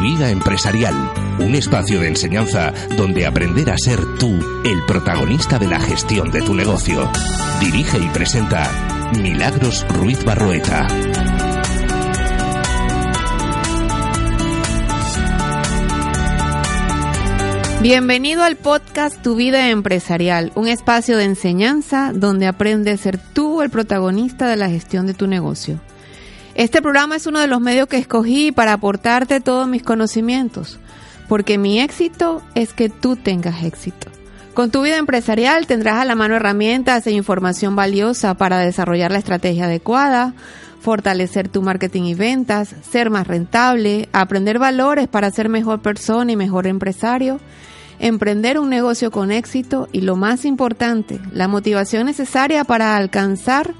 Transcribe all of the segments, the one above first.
vida empresarial, un espacio de enseñanza donde aprender a ser tú el protagonista de la gestión de tu negocio. Dirige y presenta Milagros Ruiz Barroeta. Bienvenido al podcast Tu vida empresarial, un espacio de enseñanza donde aprendes a ser tú el protagonista de la gestión de tu negocio. Este programa es uno de los medios que escogí para aportarte todos mis conocimientos, porque mi éxito es que tú tengas éxito. Con tu vida empresarial tendrás a la mano herramientas e información valiosa para desarrollar la estrategia adecuada, fortalecer tu marketing y ventas, ser más rentable, aprender valores para ser mejor persona y mejor empresario, emprender un negocio con éxito y lo más importante, la motivación necesaria para alcanzar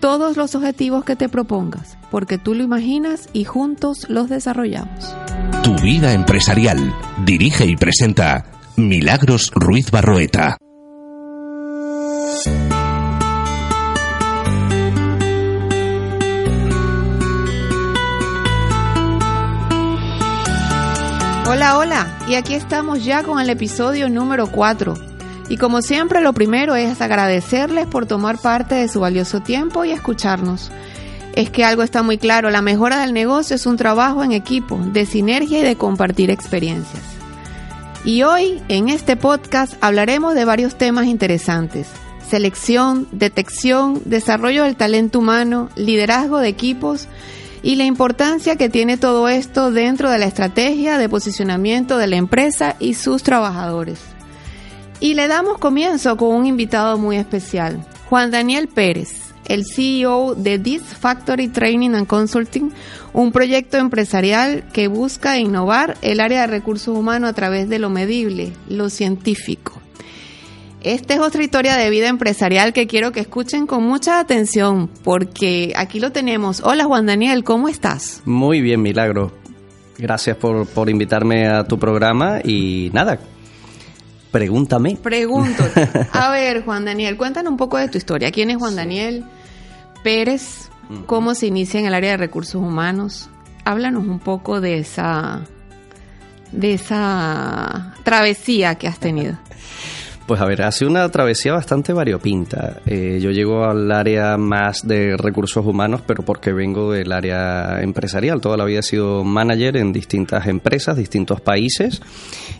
todos los objetivos que te propongas, porque tú lo imaginas y juntos los desarrollamos. Tu vida empresarial. Dirige y presenta Milagros Ruiz Barroeta. Hola, hola, y aquí estamos ya con el episodio número 4. Y como siempre, lo primero es agradecerles por tomar parte de su valioso tiempo y escucharnos. Es que algo está muy claro, la mejora del negocio es un trabajo en equipo, de sinergia y de compartir experiencias. Y hoy, en este podcast, hablaremos de varios temas interesantes. Selección, detección, desarrollo del talento humano, liderazgo de equipos y la importancia que tiene todo esto dentro de la estrategia de posicionamiento de la empresa y sus trabajadores. Y le damos comienzo con un invitado muy especial, Juan Daniel Pérez, el CEO de This Factory Training and Consulting, un proyecto empresarial que busca innovar el área de recursos humanos a través de lo medible, lo científico. Esta es otra historia de vida empresarial que quiero que escuchen con mucha atención, porque aquí lo tenemos. Hola Juan Daniel, ¿cómo estás? Muy bien, Milagro. Gracias por, por invitarme a tu programa y nada, pregúntame. Pregunto. A ver, Juan Daniel, cuéntanos un poco de tu historia. ¿Quién es Juan Daniel Pérez? ¿Cómo se inicia en el área de recursos humanos? Háblanos un poco de esa de esa travesía que has tenido. Pues a ver, ha sido una travesía bastante variopinta. Eh, yo llego al área más de recursos humanos, pero porque vengo del área empresarial. Toda la vida he sido manager en distintas empresas, distintos países,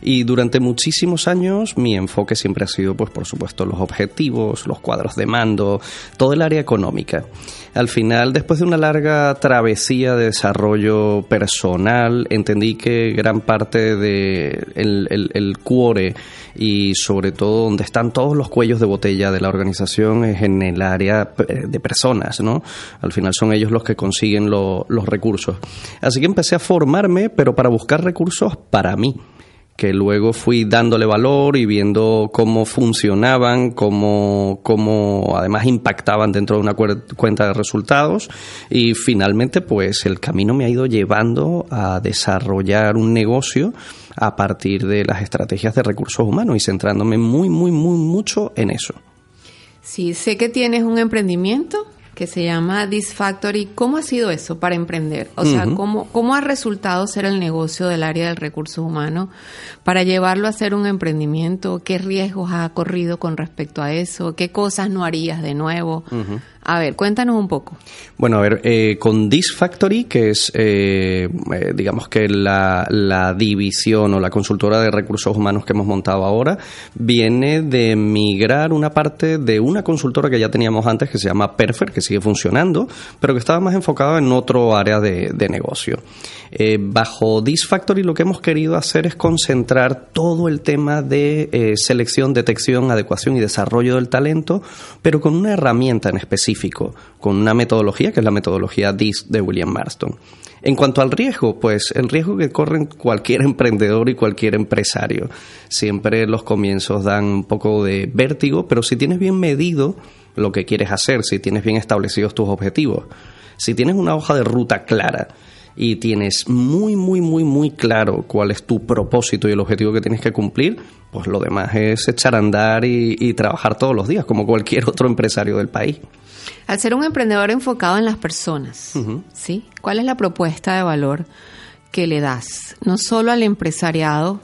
y durante muchísimos años mi enfoque siempre ha sido, pues por supuesto, los objetivos, los cuadros de mando, todo el área económica. Al final, después de una larga travesía de desarrollo personal, entendí que gran parte de el, el, el cuore y sobre todo donde están todos los cuellos de botella de la organización es en el área de personas, ¿no? Al final son ellos los que consiguen lo, los recursos. Así que empecé a formarme, pero para buscar recursos para mí que luego fui dándole valor y viendo cómo funcionaban, cómo, cómo además impactaban dentro de una cuenta de resultados y finalmente pues el camino me ha ido llevando a desarrollar un negocio a partir de las estrategias de recursos humanos y centrándome muy, muy, muy mucho en eso. Sí, sé que tienes un emprendimiento que se llama This Factory. ¿Cómo ha sido eso para emprender? O sea, ¿cómo, ¿cómo ha resultado ser el negocio del área del recurso humano para llevarlo a ser un emprendimiento? ¿Qué riesgos ha corrido con respecto a eso? ¿Qué cosas no harías de nuevo? A ver, cuéntanos un poco. Bueno, a ver, eh, con This Factory, que es, eh, eh, digamos que la, la, división o la consultora de recursos humanos que hemos montado ahora, viene de migrar una parte de una consultora que ya teníamos antes, que se llama Perfer, que sigue funcionando, pero que estaba más enfocado en otro área de, de negocio. Eh, bajo This Factory lo que hemos querido hacer es concentrar todo el tema de selección, detección, adecuación y desarrollo del talento, pero con una herramienta en específico con una metodología que es la metodología DISC de William Marston. En cuanto al riesgo, pues el riesgo que corren cualquier emprendedor y cualquier empresario. Siempre los comienzos dan un poco de vértigo, pero si tienes bien medido lo que quieres hacer, si tienes bien establecidos tus objetivos, si tienes una hoja de ruta clara, y tienes muy, muy, muy, muy claro cuál es tu propósito y el objetivo que tienes que cumplir, pues lo demás es echar a andar y, trabajar todos los días, como cualquier otro empresario del país. Al ser un emprendedor enfocado en las personas, ¿sí? ¿Cuál es la propuesta de valor que le das? No solo al empresariado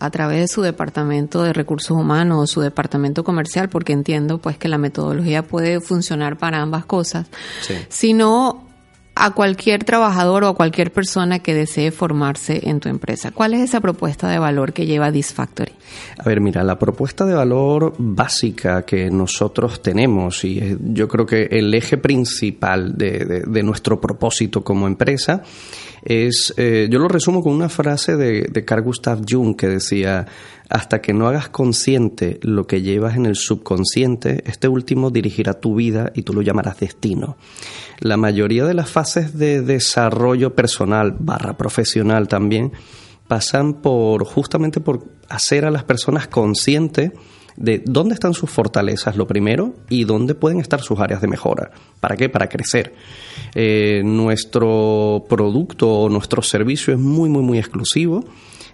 a través de su departamento de recursos humanos o su departamento comercial, porque entiendo pues que la metodología puede funcionar para ambas cosas, sino a cualquier trabajador o a cualquier persona que desee formarse en tu empresa. ¿Cuál es esa propuesta de valor que lleva Disfactory? A ver, mira, la propuesta de valor básica que nosotros tenemos y yo creo que el eje principal de, nuestro propósito como empresa es, eh, yo lo resumo con una frase de, de Carl Gustav Jung que decía, hasta que no hagas consciente lo que llevas en el subconsciente, este último dirigirá tu vida y tú lo llamarás destino. La mayoría de las fases de desarrollo personal barra profesional también pasan por justamente por hacer a las personas conscientes de dónde están sus fortalezas, lo primero, y dónde pueden estar sus áreas de mejora. ¿Para qué? Para crecer. Eh, nuestro producto o nuestro servicio es muy, muy, muy exclusivo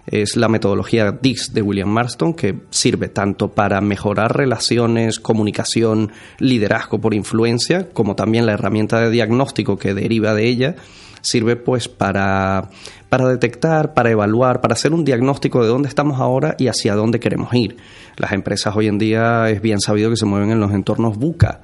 es la metodología DIX de William Marston, que sirve tanto para mejorar relaciones, comunicación, liderazgo por influencia, como también la herramienta de diagnóstico que deriva de ella, sirve pues para, para detectar, para evaluar, para hacer un diagnóstico de dónde estamos ahora y hacia dónde queremos ir. Las empresas hoy en día es bien sabido que se mueven en los entornos buca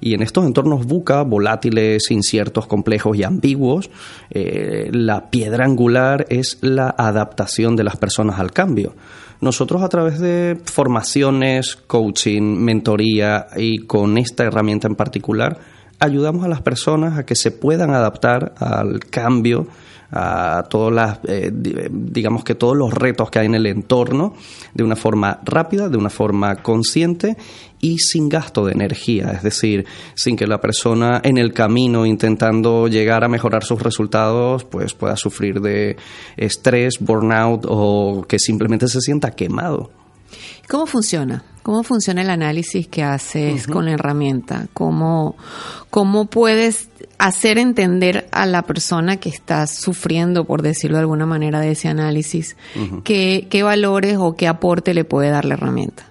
y en estos entornos buca, volátiles, inciertos, complejos y ambiguos, eh, la piedra angular es la adaptación de las personas al cambio. Nosotros a través de formaciones, coaching, mentoría y con esta herramienta en particular, ayudamos a las personas a que se puedan adaptar al cambio a todas las, eh, digamos que todos los retos que hay en el entorno de una forma rápida, de una forma consciente y sin gasto de energía, es decir, sin que la persona en el camino intentando llegar a mejorar sus resultados, pues pueda sufrir de estrés, burnout o que simplemente se sienta quemado. ¿Cómo funciona? ¿Cómo funciona el análisis que haces con la herramienta? ¿Cómo, ¿Cómo puedes hacer entender a la persona que está sufriendo, por decirlo de alguna manera, de ese análisis, qué, qué valores o qué aporte le puede dar la herramienta?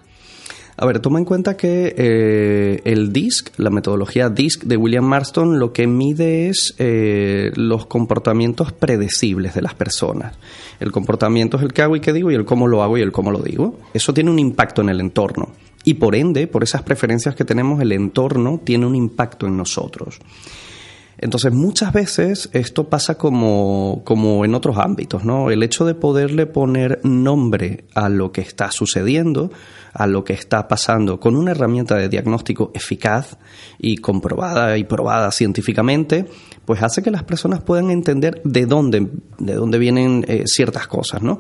A ver, toma en cuenta que eh, el DISC, la metodología DISC de William Marston, lo que mide es eh, los comportamientos predecibles de las personas. El comportamiento es el que hago y qué digo y el cómo lo hago y el cómo lo digo. Eso tiene un impacto en el entorno. Y por ende, por esas preferencias que tenemos, el entorno tiene un impacto en nosotros. Entonces, muchas veces esto pasa como, como en otros ámbitos, ¿no? El hecho de poderle poner nombre a lo que está sucediendo, a lo que está pasando con una herramienta de diagnóstico eficaz y comprobada y probada científicamente, pues hace que las personas puedan entender de dónde, de dónde vienen eh, ciertas cosas, ¿no?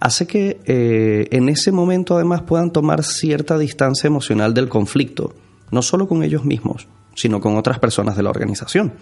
Hace que eh, en ese momento además puedan tomar cierta distancia emocional del conflicto, no solo con ellos mismos, sino con otras personas de la organización.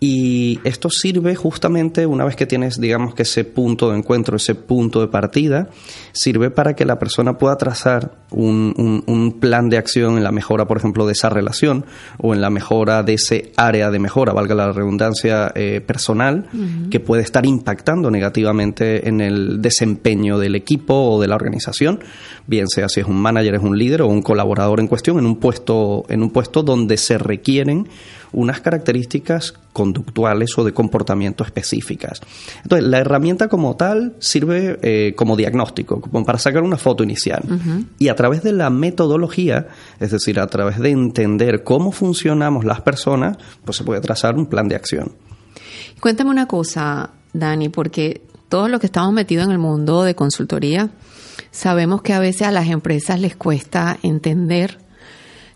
Y esto sirve justamente una vez que tienes, digamos que ese punto de encuentro, ese punto de partida, sirve para que la persona pueda trazar un, un, plan de acción en la mejora, por ejemplo, de esa relación o en la mejora de ese área de mejora, valga la redundancia eh, personal, que puede estar impactando negativamente en el desempeño del equipo o de la organización, bien sea si es un manager, es un líder o un colaborador en cuestión, en un puesto, en un puesto donde se requieren unas características conductuales o de comportamiento específicas. Entonces, la herramienta como tal sirve eh, como diagnóstico, como para sacar una foto inicial. Y a través de la metodología, es decir, a través de entender cómo funcionamos las personas, pues se puede trazar un plan de acción. Cuéntame una cosa, Dani, porque todos los que estamos metidos en el mundo de consultoría, sabemos que a veces a las empresas les cuesta entender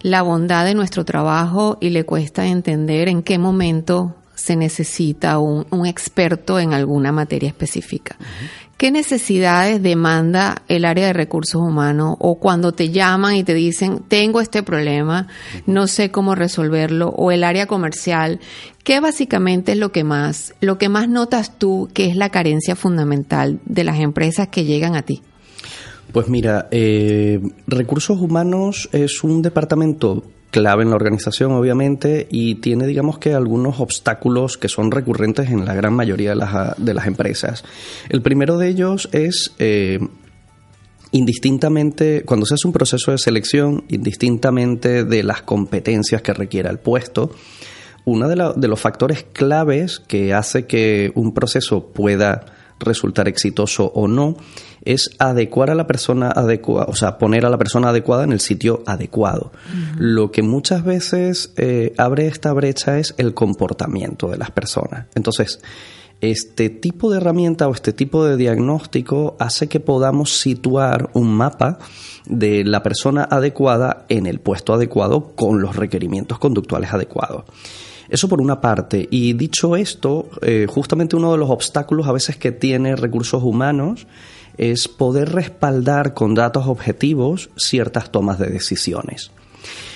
la bondad de nuestro trabajo y le cuesta entender en qué momento se necesita un, experto en alguna materia específica. ¿Qué necesidades demanda el área de recursos humanos o cuando te llaman y te dicen, tengo este problema, no sé cómo resolverlo, o el área comercial? ¿Qué básicamente es lo que más, lo que más notas tú que es la carencia fundamental de las empresas que llegan a ti? Pues mira, eh, recursos humanos es un departamento clave en la organización, obviamente, y tiene, digamos que, algunos obstáculos que son recurrentes en la gran mayoría de las, de las empresas. El primero de ellos es, eh, indistintamente, cuando se hace un proceso de selección, indistintamente de las competencias que requiera el puesto, uno de, de los factores claves que hace que un proceso pueda resultar exitoso o no es adecuar a la persona adecuada, o sea, poner a la persona adecuada en el sitio adecuado. Lo que muchas veces eh, abre esta brecha es el comportamiento de las personas. Entonces, este tipo de herramienta o este tipo de diagnóstico hace que podamos situar un mapa de la persona adecuada en el puesto adecuado con los requerimientos conductuales adecuados. Eso por una parte. Y dicho esto, eh, justamente uno de los obstáculos a veces que tiene recursos humanos es poder respaldar con datos objetivos ciertas tomas de decisiones.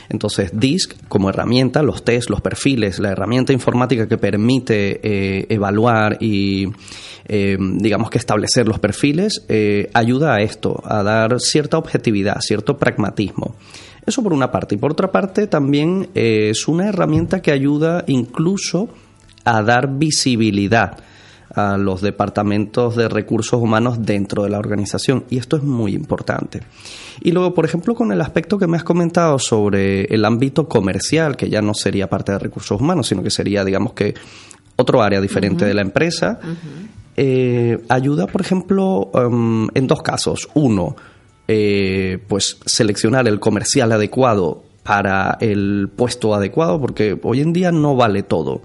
Entonces, DISC como herramienta, los test, los perfiles, la herramienta informática que permite eh, evaluar y, eh, digamos que establecer los perfiles, ayuda a esto, a dar cierta objetividad, cierto pragmatismo. Eso por una parte. Y por otra parte, también es una herramienta que ayuda incluso a dar visibilidad a los departamentos de recursos humanos dentro de la organización y esto es muy importante. Y luego, por ejemplo, con el aspecto que me has comentado sobre el ámbito comercial, que ya no sería parte de recursos humanos, sino que sería, digamos que, otro área diferente de la empresa, eh, ayuda, por ejemplo, em, en dos casos. Uno, eh, pues seleccionar el comercial adecuado para el puesto adecuado, porque hoy en día no vale todo.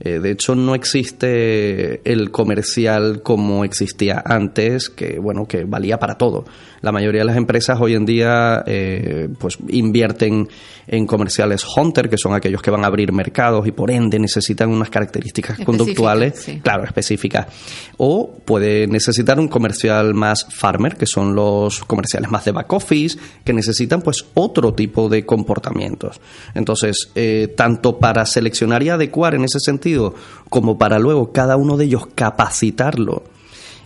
Eh, de hecho, no existe el comercial como existía antes, que bueno, que valía para todo. La mayoría de las empresas hoy en día eh, pues invierten en comerciales hunter, que son aquellos que van a abrir mercados y por ende necesitan unas características conductuales, claro, específicas. O puede necesitar un comercial más farmer, que son los comerciales más de back office, que necesitan pues otro tipo de comportamientos. Entonces, eh, tanto para seleccionar y adecuar en ese sentido, como para luego cada uno de ellos capacitarlo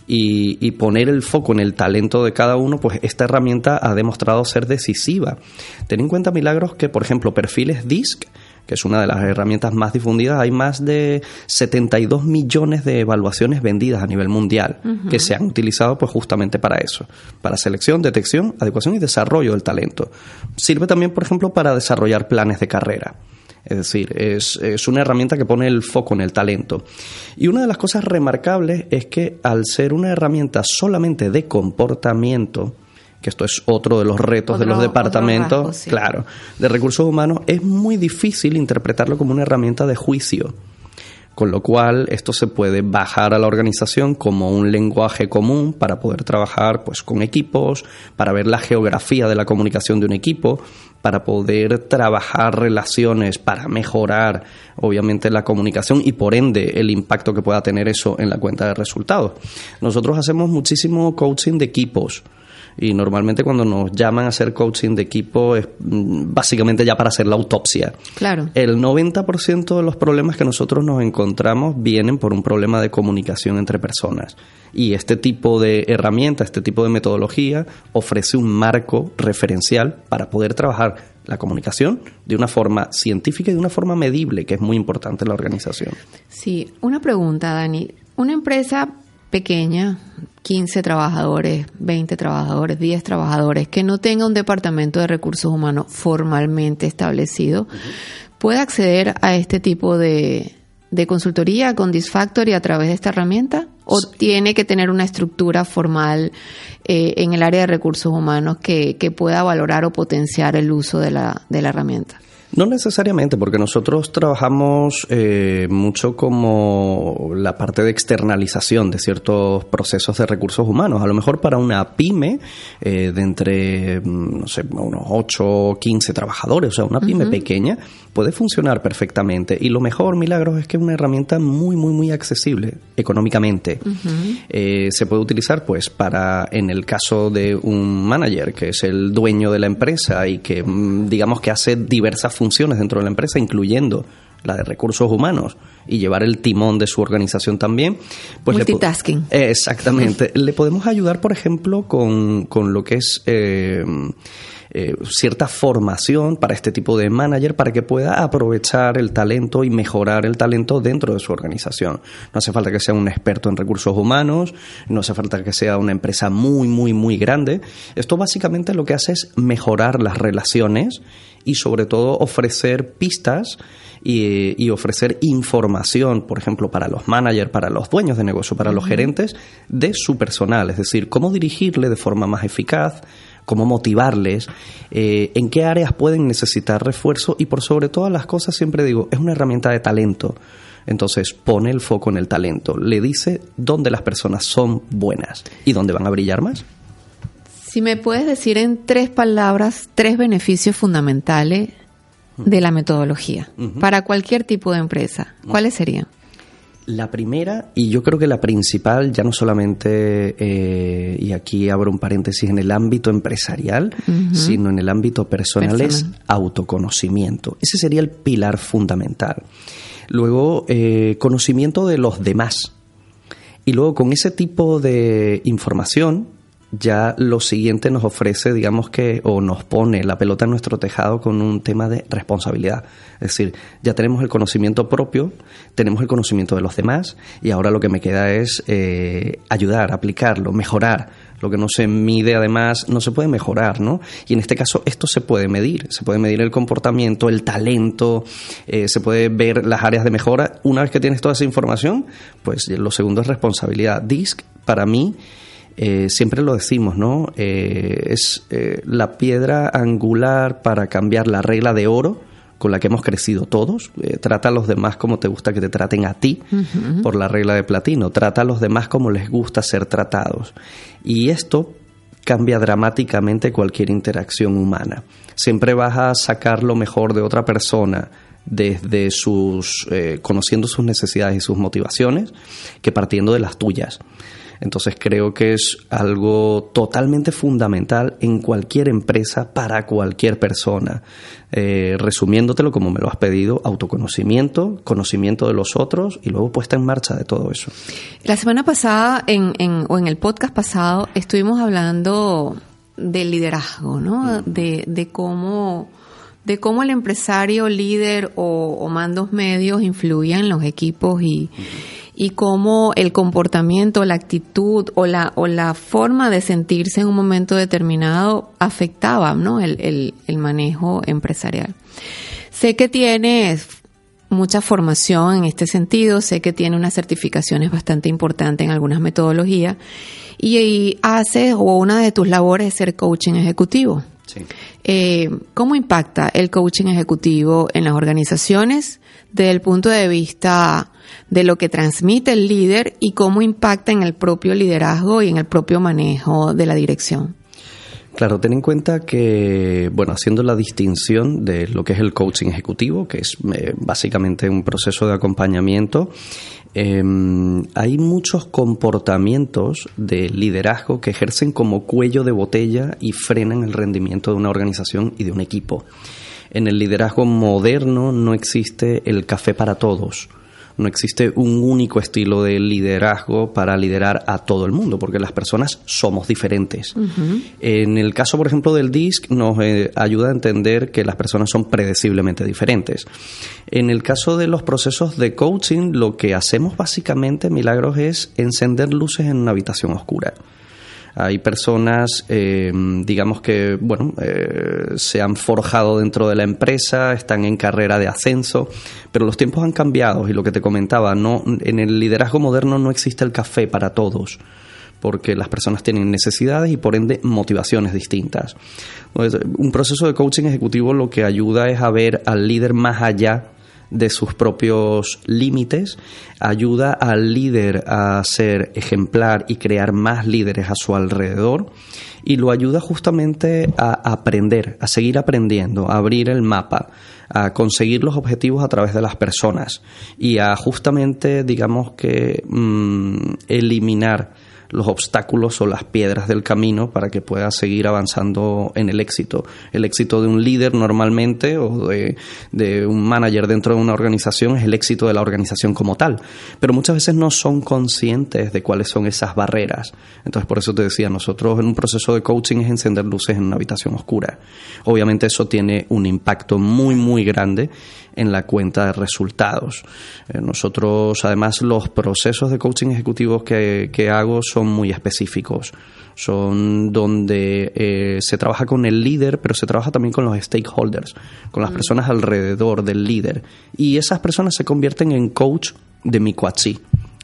y, poner el foco en el talento de cada uno, pues esta herramienta ha demostrado ser decisiva. Ten en cuenta, Milagros, que por ejemplo perfiles DISC, que es una de las herramientas más difundidas, hay más de 72 millones de evaluaciones vendidas a nivel mundial que se han utilizado pues justamente para eso, para selección, detección, adecuación y desarrollo del talento. Sirve también, por ejemplo, para desarrollar planes de carrera. Es decir, es, una herramienta que pone el foco en el talento. Y una de las cosas remarcables es que al ser una herramienta solamente de comportamiento, que esto es otro de los retos de los departamentos, claro, de recursos humanos, es muy difícil interpretarlo como una herramienta de juicio. Con lo cual, esto se puede bajar a la organización como un lenguaje común para poder trabajar pues, con equipos, para ver la geografía de la comunicación de un equipo, para poder trabajar relaciones, para mejorar obviamente la comunicación y por ende el impacto que pueda tener eso en la cuenta de resultados. Nosotros hacemos muchísimo coaching de equipos y normalmente cuando nos llaman a hacer coaching de equipo es mm, básicamente ya para hacer la autopsia. Claro. El 90% de los problemas que nosotros nos encontramos vienen por un problema de comunicación entre personas. Y este tipo de herramienta, este tipo de metodología ofrece un marco referencial para poder trabajar la comunicación de una forma científica y de una forma medible, que es muy importante en la organización. Sí, una pregunta, Dani. Una empresa pequeña, 15 trabajadores, 20 trabajadores, 10 trabajadores, que no tenga un departamento de recursos humanos formalmente establecido, puede acceder a este tipo de, consultoría con Disfactory a través de esta herramienta? ¿O tiene que tener una estructura formal eh, en el área de recursos humanos que, que, pueda valorar o potenciar el uso de la, de la herramienta? No necesariamente, porque nosotros trabajamos eh, mucho como la parte de externalización de ciertos procesos de recursos humanos. A lo mejor para una pyme eh, de entre, mm, no sé, unos 8 o 15 trabajadores, o sea, una pyme pequeña, puede funcionar perfectamente. Y lo mejor, Milagros, es que es una herramienta muy, muy, muy accesible económicamente. Eh, se puede utilizar, pues, para, en el caso de un manager, que es el dueño de la empresa y que, mm, digamos, que hace diversas funciones dentro de la empresa, incluyendo la de recursos humanos y llevar el timón de su organización también. Pues Multitasking. exactamente. le podemos ayudar, por ejemplo, con, con lo que es... Eh, eh, cierta formación para este tipo de manager para que pueda aprovechar el talento y mejorar el talento dentro de su organización. No hace falta que sea un experto en recursos humanos, no hace falta que sea una empresa muy, muy, muy grande. Esto básicamente lo que hace es mejorar las relaciones y sobre todo ofrecer pistas y, ofrecer información, por ejemplo, para los managers, para los dueños de negocio, para los gerentes de su personal, es decir, cómo dirigirle de forma más eficaz, cómo motivarles, eh, en qué áreas pueden necesitar refuerzo y por sobre todas las cosas siempre digo, es una herramienta de talento. Entonces pone el foco en el talento, le dice dónde las personas son buenas y dónde van a brillar más. Si me puedes decir en tres palabras, tres beneficios fundamentales de la metodología para cualquier tipo de empresa, ¿cuáles serían? La primera, y yo creo que la principal, ya no solamente, eh, y aquí abro un paréntesis, en el ámbito empresarial, sino en el ámbito personal, es autoconocimiento. Ese sería el pilar fundamental. Luego, eh, conocimiento de los demás. Y luego, con ese tipo de información, ya lo siguiente nos ofrece, digamos que, o nos pone la pelota en nuestro tejado con un tema de responsabilidad. Es decir, ya tenemos el conocimiento propio, tenemos el conocimiento de los demás y ahora lo que me queda es eh, ayudar, aplicarlo, mejorar. Lo que no se mide además no se puede mejorar, ¿no? Y en este caso esto se puede medir, se puede medir el comportamiento, el talento, eh, se puede ver las áreas de mejora. Una vez que tienes toda esa información, pues lo segundo es responsabilidad. DISC para mí eh, siempre lo decimos, ¿no? Eh, es eh, la piedra angular para cambiar la regla de oro con la que hemos crecido todos. trata a los demás como te gusta que te traten a ti, por la regla de platino. Trata a los demás como les gusta ser tratados. Y esto cambia dramáticamente cualquier interacción humana. Siempre vas a sacar lo mejor de otra persona desde sus conociendo sus necesidades y sus motivaciones que partiendo de las tuyas. Entonces creo que es algo totalmente fundamental en cualquier empresa para cualquier persona. Eh, resumiéndotelo como me lo has pedido, autoconocimiento, conocimiento de los otros y luego puesta en marcha de todo eso. La semana pasada en, o en el podcast pasado estuvimos hablando del liderazgo, ¿no? Mm. De, cómo de cómo el empresario líder o, mandos medios influyen en los equipos y, y cómo el comportamiento, la actitud o la, o la forma de sentirse en un momento determinado afectaba ¿no? el, el, manejo empresarial. Sé que tienes mucha formación en este sentido, sé que tiene unas certificaciones bastante importantes en algunas metodologías y, haces o una de tus labores es ser coaching ejecutivo. Sí. Eh, ¿Cómo impacta el coaching ejecutivo en las organizaciones desde el punto de vista de lo que transmite el líder y cómo impacta en el propio liderazgo y en el propio manejo de la dirección. Claro, ten en cuenta que, bueno, haciendo la distinción de lo que es el coaching ejecutivo, que es eh, básicamente un proceso de acompañamiento, em, hay muchos comportamientos de liderazgo que ejercen como cuello de botella y frenan el rendimiento de una organización y de un equipo. En el liderazgo moderno no existe el café para todos no existe un único estilo de liderazgo para liderar a todo el mundo, porque las personas somos diferentes. En el caso, por ejemplo, del DISC, nos eh, ayuda a entender que las personas son predeciblemente diferentes. En el caso de los procesos de coaching, lo que hacemos básicamente, Milagros, es encender luces en una habitación oscura. Hay personas, eh, digamos que, bueno, eh, se han forjado dentro de la empresa, están en carrera de ascenso, pero los tiempos han cambiado y lo que te comentaba, no, en el liderazgo moderno no existe el café para todos porque las personas tienen necesidades y por ende motivaciones distintas. un proceso de coaching ejecutivo lo que ayuda es a ver al líder más allá de sus propios límites, ayuda al líder a ser ejemplar y crear más líderes a su alrededor y lo ayuda justamente a aprender, a seguir aprendiendo, a abrir el mapa, a conseguir los objetivos a través de las personas y a justamente, digamos que, mm, eliminar los obstáculos o las piedras del camino para que pueda seguir avanzando en el éxito. El éxito de un líder normalmente o de, de, un manager dentro de una organización es el éxito de la organización como tal, pero muchas veces no son conscientes de cuáles son esas barreras. Entonces, por eso te decía, nosotros en un proceso de coaching es encender luces en una habitación oscura. Obviamente eso tiene un impacto muy, muy grande en la cuenta de resultados. Eh, nosotros, además, los procesos de coaching ejecutivos que, que hago son muy específicos. Son donde eh, se trabaja con el líder, pero se trabaja también con los stakeholders, con las mm. personas alrededor del líder. Y esas personas se convierten en coach de mi cuachi,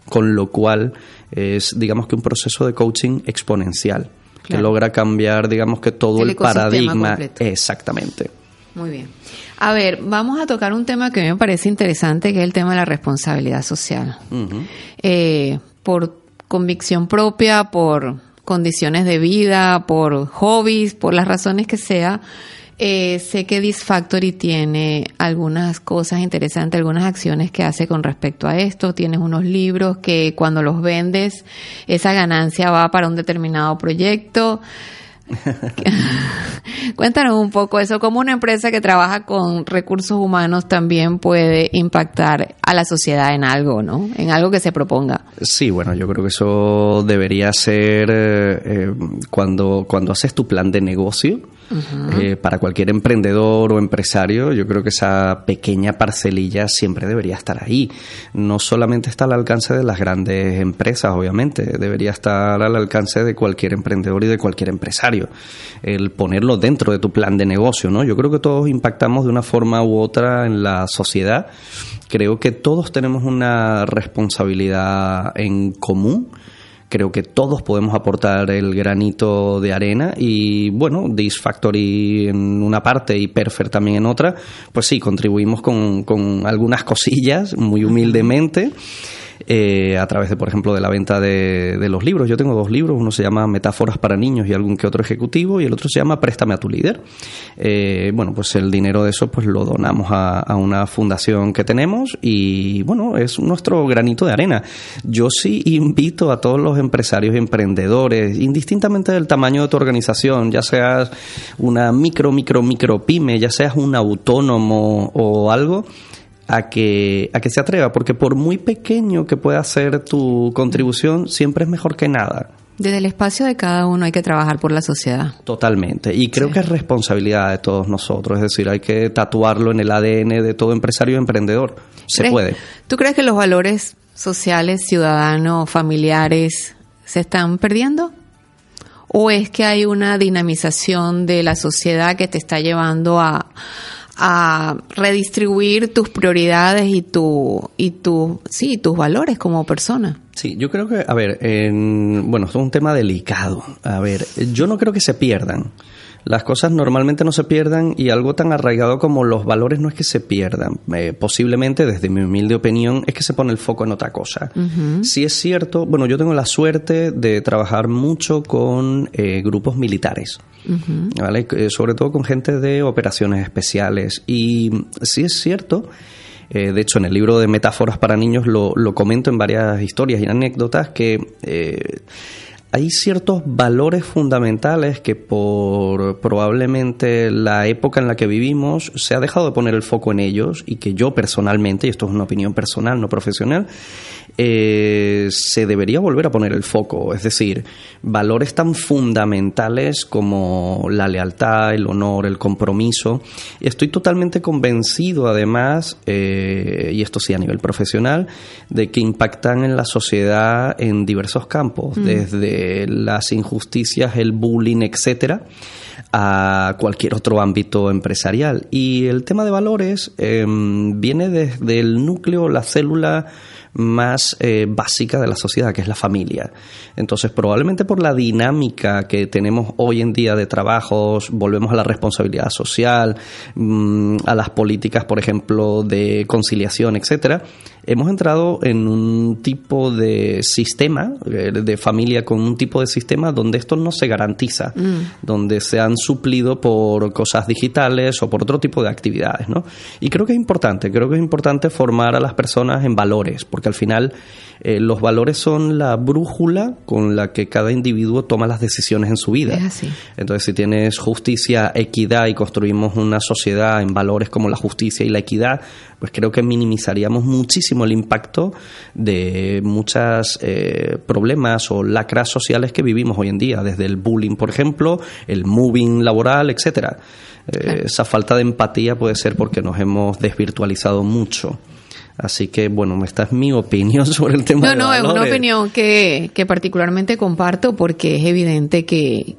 con lo cual es, digamos que un proceso de coaching exponencial, que logra cambiar, digamos que todo el, paradigma. Exactamente. Muy bien. A ver, vamos a tocar un tema que a mí me parece interesante, que es el tema de la responsabilidad social. Eh, por convicción propia, por condiciones de vida, por hobbies, por las razones que sea, eh, sé que Disfactory tiene algunas cosas interesantes, algunas acciones que hace con respecto a esto. Tienes unos libros que cuando los vendes, esa ganancia va para un determinado proyecto. Cuéntanos un poco eso, cómo una empresa que trabaja con recursos humanos también puede impactar a la sociedad en algo, ¿no? En algo que se proponga. Sí, bueno, yo creo que eso debería ser eh, eh, cuando, cuando haces tu plan de negocio, eh, para cualquier emprendedor o empresario, yo creo que esa pequeña parcelilla siempre debería estar ahí. No solamente está al alcance de las grandes empresas, obviamente, debería estar al alcance de cualquier emprendedor y de cualquier empresario. El ponerlo dentro de tu plan de negocio, ¿no? Yo creo que todos impactamos de una forma u otra en la sociedad. Creo que todos tenemos una responsabilidad en común creo que todos podemos aportar el granito de arena y bueno, This Factory en una parte y Perfect también en otra, pues sí, contribuimos con, con algunas cosillas muy humildemente. Eh, a través de, por ejemplo, de la venta de, los libros. Yo tengo dos libros, uno se llama Metáforas para niños y algún que otro ejecutivo y el otro se llama Préstame a tu líder. Eh, bueno, pues el dinero de eso pues lo donamos a, a, una fundación que tenemos y bueno, es nuestro granito de arena. Yo sí invito a todos los empresarios y emprendedores, indistintamente del tamaño de tu organización, ya seas una micro, micro, micro pyme, ya seas un autónomo o algo, a que, a que se atreva, porque por muy pequeño que pueda ser tu contribución, siempre es mejor que nada. Desde el espacio de cada uno hay que trabajar por la sociedad. Totalmente. Y creo que es responsabilidad de todos nosotros. Es decir, hay que tatuarlo en el ADN de todo empresario y emprendedor. Se puede. ¿Tú crees que los valores sociales, ciudadanos, familiares, se están perdiendo? ¿O es que hay una dinamización de la sociedad que te está llevando a, a redistribuir tus prioridades y tu y tu sí tus valores como persona. Sí yo creo que a ver en, bueno es un tema delicado. A ver yo no creo que se pierdan las cosas normalmente no se pierdan y algo tan arraigado como los valores no es que se pierdan. Eh, posiblemente, desde mi humilde opinión, es que se pone el foco en otra cosa. Si es cierto, bueno, yo tengo la suerte de trabajar mucho con eh, grupos militares, ¿vale? Eh, sobre todo con gente de operaciones especiales. Y si es cierto de hecho, en el libro de Metáforas para Niños lo, lo comento en varias historias y anécdotas que hay ciertos valores fundamentales que por probablemente la época en la que vivimos se ha dejado de poner el foco en ellos y que yo personalmente, y esto es una opinión personal, no profesional, eh, se debería volver a poner el foco. Es decir, valores tan fundamentales como la lealtad, el honor, el compromiso. Estoy totalmente convencido, además, eh, y esto sí a nivel profesional, de que impactan en la sociedad en diversos campos, mm. desde las injusticias, el bullying, etcétera a cualquier otro ámbito empresarial. Y el tema de valores em, viene desde el núcleo, la célula más eh, básica de la sociedad, que es la familia. Entonces, probablemente por la dinámica que tenemos hoy en día de trabajos, volvemos a la responsabilidad social, mm, a las políticas, por ejemplo, de conciliación, etcétera, hemos entrado en un tipo de sistema, eh, de familia con un tipo de sistema donde esto no se garantiza, mm. donde se han suplido por cosas digitales o por otro tipo de actividades, ¿no? Y creo que es importante, creo que es importante formar a las personas en valores, porque al final eh, los valores son la brújula con la que cada individuo toma las decisiones en su vida. Entonces, si tienes justicia, equidad y construimos una sociedad en valores como la justicia y la equidad, pues creo que minimizaríamos muchísimo el impacto de muchos eh, problemas o lacras sociales que vivimos hoy en día, desde el bullying, por ejemplo, el moving laboral, etcétera. Eh, esa falta de empatía puede ser porque nos hemos desvirtualizado mucho. Así que, bueno, esta es mi opinión sobre el tema. No, no, es una opinión que, que particularmente comparto porque es evidente que,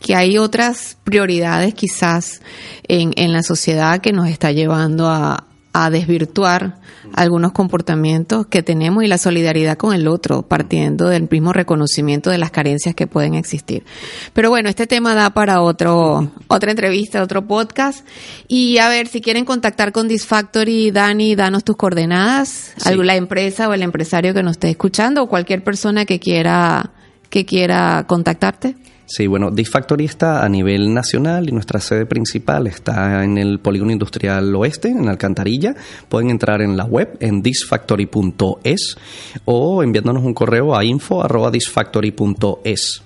que hay otras prioridades quizás en, en la sociedad que nos está llevando a, a desvirtuar algunos comportamientos que tenemos y la solidaridad con el otro, partiendo del mismo reconocimiento de las carencias que pueden existir. Pero bueno, este tema da para otro, otra entrevista, otro podcast. Y a ver, si quieren contactar con Disfactory, Dani, danos tus coordenadas, la empresa o el empresario que nos esté escuchando o cualquier persona que quiera, que quiera contactarte. Sí, bueno, Disfactory está a nivel nacional y nuestra sede principal está en el Polígono Industrial Oeste, en Alcantarilla. Pueden entrar en la web en disfactory.es o enviándonos un correo a info.disfactory.es.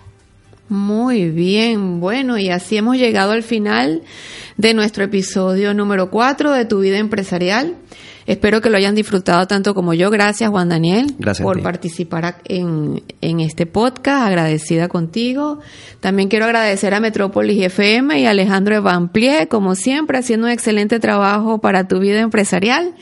Muy bien, bueno, y así hemos llegado al final de nuestro episodio número 4 de Tu Vida Empresarial. Espero que lo hayan disfrutado tanto como yo. Gracias, Juan Daniel, por participar en, en este podcast. Agradecida contigo. También quiero agradecer a Metrópolis FM y a Alejandro Evanplie, como siempre, haciendo un excelente trabajo para tu vida empresarial.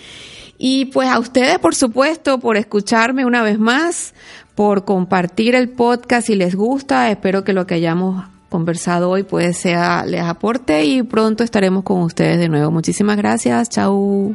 Y pues a ustedes, por supuesto, por escucharme una vez más, por compartir el podcast si les gusta. Espero que lo que hayamos conversado hoy puede sea les aporte y pronto estaremos con ustedes de nuevo. Muchísimas gracias. Chau.